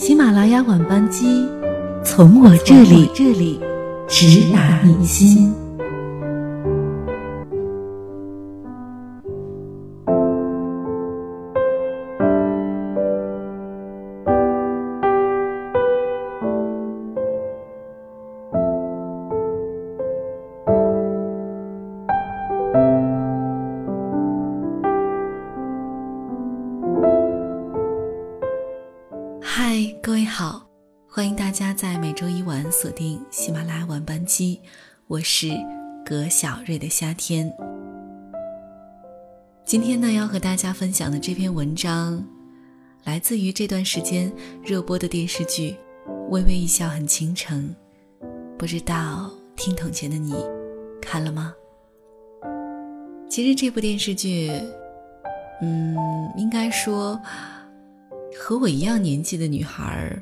喜马拉雅晚班机，从我这里这里直达你心。各位好欢迎大家在每周一晚锁定喜马拉雅晚班机，我是葛小瑞的夏天。今天呢，要和大家分享的这篇文章，来自于这段时间热播的电视剧《微微一笑很倾城》。不知道听筒前的你看了吗？其实这部电视剧，嗯，应该说和我一样年纪的女孩。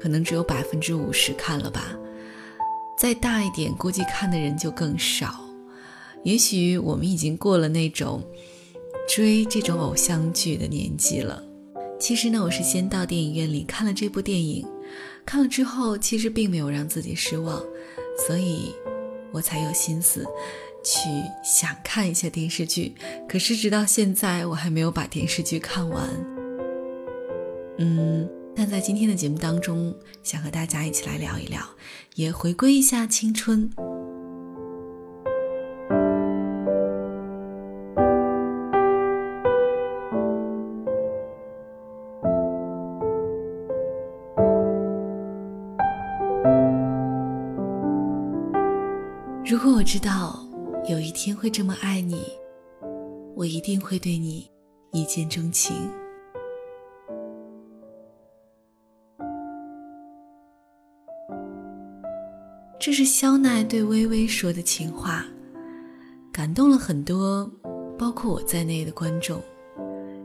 可能只有百分之五十看了吧，再大一点，估计看的人就更少。也许我们已经过了那种追这种偶像剧的年纪了。其实呢，我是先到电影院里看了这部电影，看了之后，其实并没有让自己失望，所以我才有心思去想看一下电视剧。可是直到现在，我还没有把电视剧看完。嗯。但在今天的节目当中，想和大家一起来聊一聊，也回归一下青春。如果我知道有一天会这么爱你，我一定会对你一见钟情。这是肖奈对微微说的情话，感动了很多，包括我在内的观众。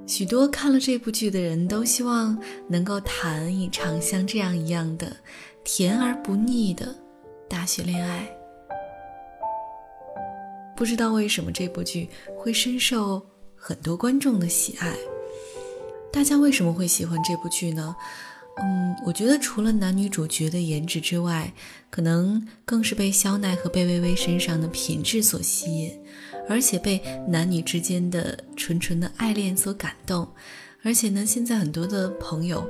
许多看了这部剧的人都希望能够谈一场像这样一样的甜而不腻的大学恋爱。不知道为什么这部剧会深受很多观众的喜爱，大家为什么会喜欢这部剧呢？嗯，我觉得除了男女主角的颜值之外，可能更是被肖奈和贝微微身上的品质所吸引，而且被男女之间的纯纯的爱恋所感动。而且呢，现在很多的朋友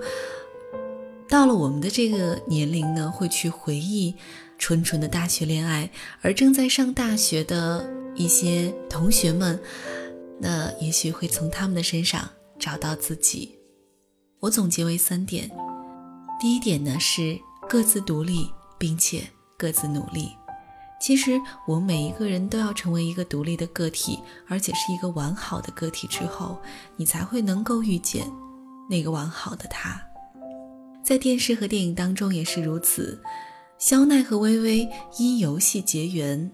到了我们的这个年龄呢，会去回忆纯纯的大学恋爱，而正在上大学的一些同学们，那也许会从他们的身上找到自己。我总结为三点。第一点呢是各自独立，并且各自努力。其实我们每一个人都要成为一个独立的个体，而且是一个完好的个体之后，你才会能够遇见那个完好的他。在电视和电影当中也是如此。肖奈和微微因游戏结缘，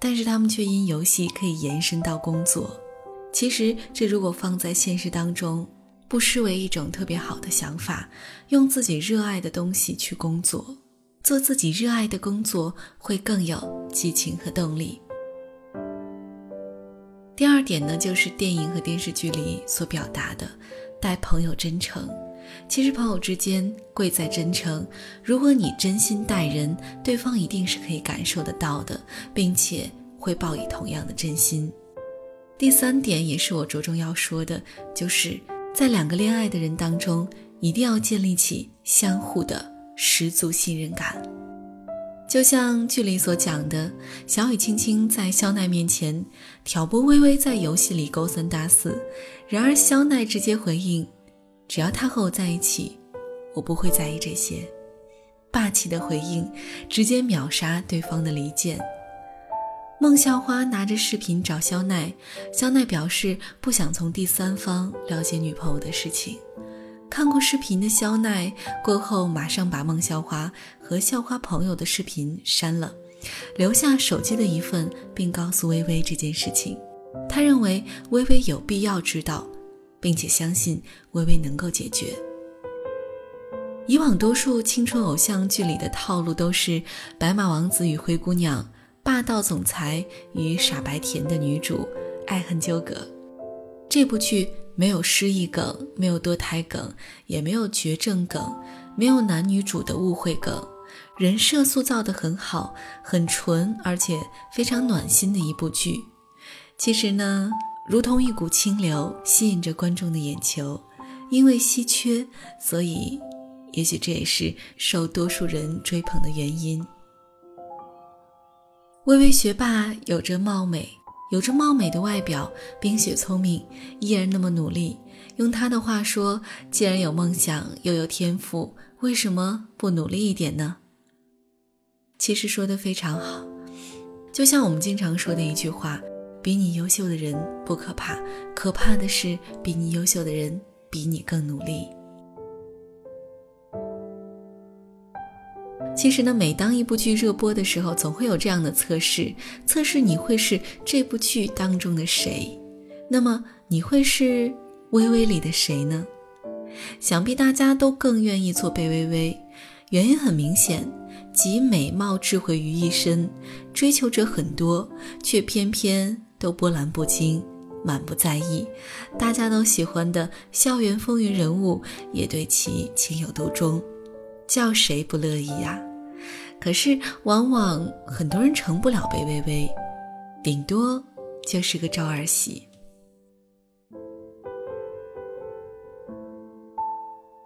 但是他们却因游戏可以延伸到工作。其实这如果放在现实当中，不失为一种特别好的想法，用自己热爱的东西去工作，做自己热爱的工作会更有激情和动力。第二点呢，就是电影和电视剧里所表达的待朋友真诚。其实朋友之间贵在真诚，如果你真心待人，对方一定是可以感受得到的，并且会报以同样的真心。第三点也是我着重要说的，就是。在两个恋爱的人当中，一定要建立起相互的十足信任感。就像剧里所讲的，小雨轻轻在肖奈面前挑拨微微在游戏里勾三搭四，然而肖奈直接回应：“只要他和我在一起，我不会在意这些。”霸气的回应，直接秒杀对方的离间。孟校花拿着视频找肖奈，肖奈表示不想从第三方了解女朋友的事情。看过视频的肖奈过后，马上把孟校花和校花朋友的视频删了，留下手机的一份，并告诉微微这件事情。他认为微微有必要知道，并且相信微微能够解决。以往多数青春偶像剧里的套路都是白马王子与灰姑娘。霸道总裁与傻白甜的女主爱恨纠葛，这部剧没有失忆梗，没有堕胎梗，也没有绝症梗，没有男女主的误会梗，人设塑造的很好，很纯，而且非常暖心的一部剧。其实呢，如同一股清流，吸引着观众的眼球。因为稀缺，所以也许这也是受多数人追捧的原因。微微学霸有着貌美，有着貌美的外表，冰雪聪明，依然那么努力。用他的话说：“既然有梦想，又有天赋，为什么不努力一点呢？”其实说的非常好，就像我们经常说的一句话：“比你优秀的人不可怕，可怕的是比你优秀的人。”比你更努力。其实呢，每当一部剧热播的时候，总会有这样的测试：测试你会是这部剧当中的谁？那么你会是《微微》里的谁呢？想必大家都更愿意做贝微微，原因很明显，集美貌、智慧于一身，追求者很多，却偏偏都波澜不惊。满不在意，大家都喜欢的校园风云人物，也对其情有独钟，叫谁不乐意呀？可是往往很多人成不了贝微微，顶多就是个赵二喜。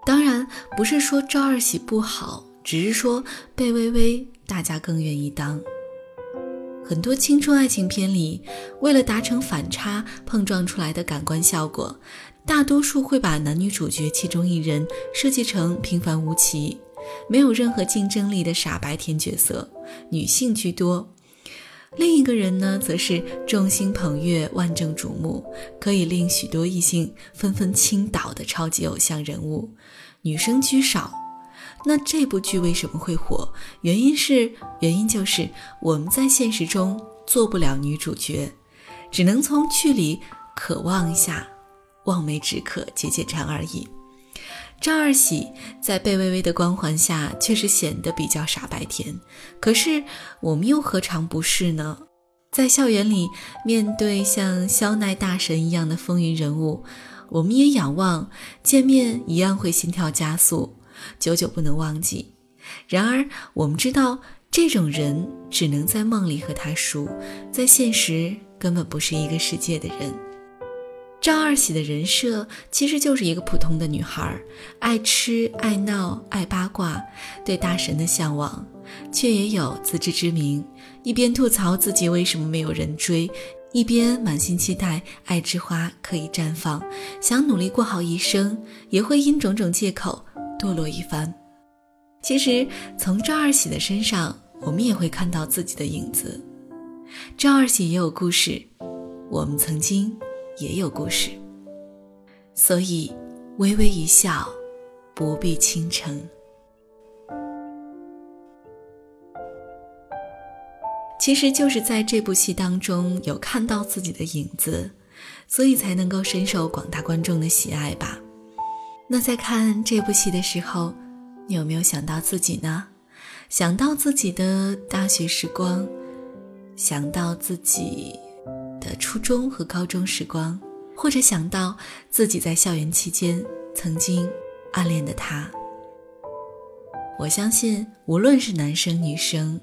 当然不是说赵二喜不好，只是说贝微微大家更愿意当。很多青春爱情片里，为了达成反差碰撞出来的感官效果，大多数会把男女主角其中一人设计成平凡无奇、没有任何竞争力的傻白甜角色，女性居多；另一个人呢，则是众星捧月、万众瞩目，可以令许多异性纷纷倾倒的超级偶像人物，女生居少。那这部剧为什么会火？原因是，原因就是我们在现实中做不了女主角，只能从剧里渴望一下，望梅止渴，解解馋而已。赵二喜在贝微微的光环下，确实显得比较傻白甜。可是我们又何尝不是呢？在校园里，面对像肖奈大神一样的风云人物，我们也仰望，见面一样会心跳加速。久久不能忘记。然而，我们知道这种人只能在梦里和他熟，在现实根本不是一个世界的人。赵二喜的人设其实就是一个普通的女孩，爱吃、爱闹、爱八卦，对大神的向往，却也有自知之明。一边吐槽自己为什么没有人追，一边满心期待爱之花可以绽放，想努力过好一生，也会因种种借口。堕落一番，其实从赵二喜的身上，我们也会看到自己的影子。赵二喜也有故事，我们曾经也有故事。所以，微微一笑，不必倾城。其实就是在这部戏当中有看到自己的影子，所以才能够深受广大观众的喜爱吧。那在看这部戏的时候，你有没有想到自己呢？想到自己的大学时光，想到自己的初中和高中时光，或者想到自己在校园期间曾经暗恋的他。我相信，无论是男生女生，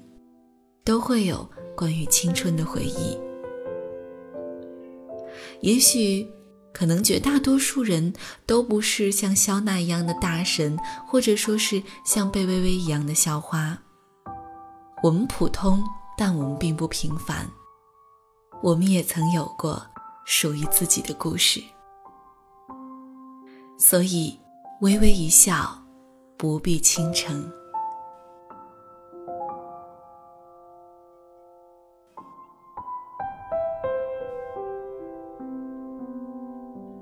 都会有关于青春的回忆。也许。可能绝大多数人都不是像肖奈一样的大神，或者说是像贝微微一样的校花。我们普通，但我们并不平凡。我们也曾有过属于自己的故事。所以，微微一笑，不必倾城。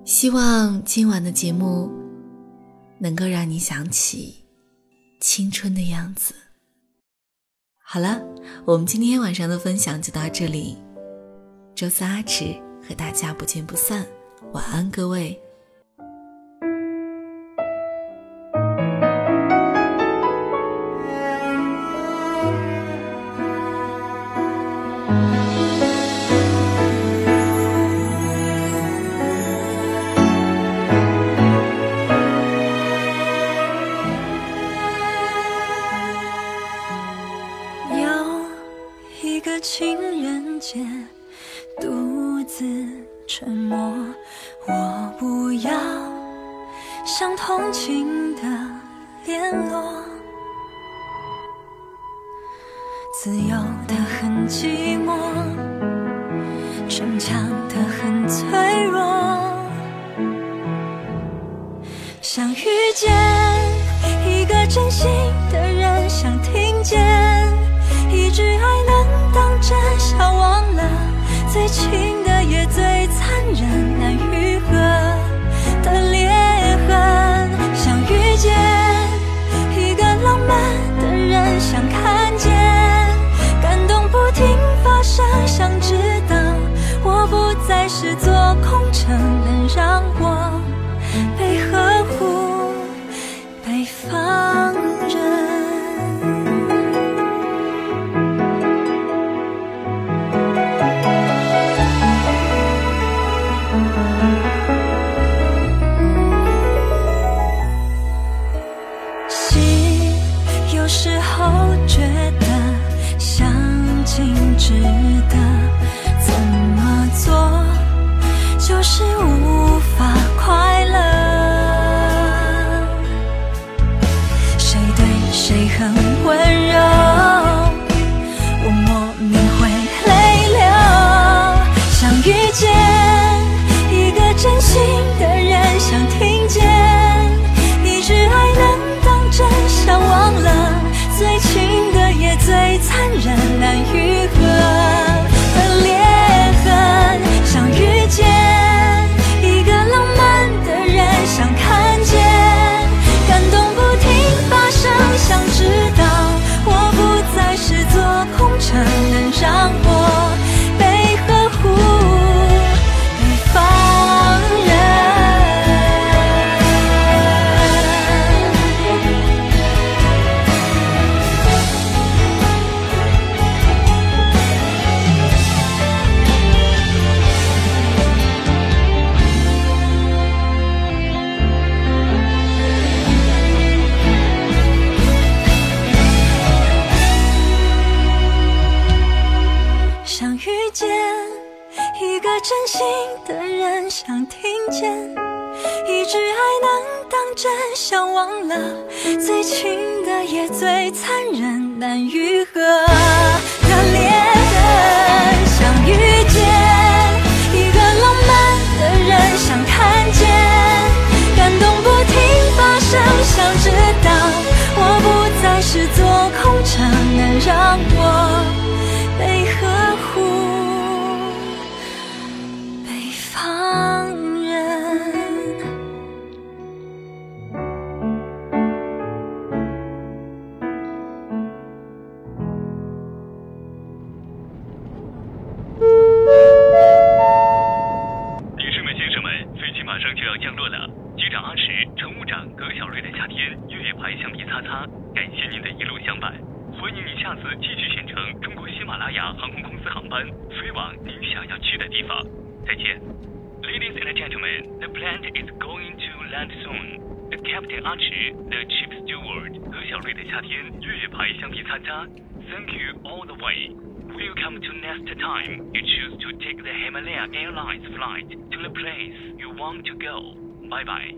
希望今晚的节目能够让你想起青春的样子。好了，我们今天晚上的分享就到这里。周三阿迟和大家不见不散晚安各位。有一个情人节独自沉默。我不要像同情的联络，自由的很寂寞，逞强的很脆弱。想遇见一个真心的人，最亲的也最残忍，难愈合的裂痕。想遇见一个浪漫的人，想看见感动不停发生，想知道我不再是座空城，能让我 想要去的地方。再见。Ladies and gentlemen, the plane is going to land soon. The captain Archie, the chief steward 葛小瑞的夏天越野牌橡皮擦擦，Thank you all the way. Welcome to next time you choose to take the Himalaya Airlines flight to the place you want to go. Bye bye.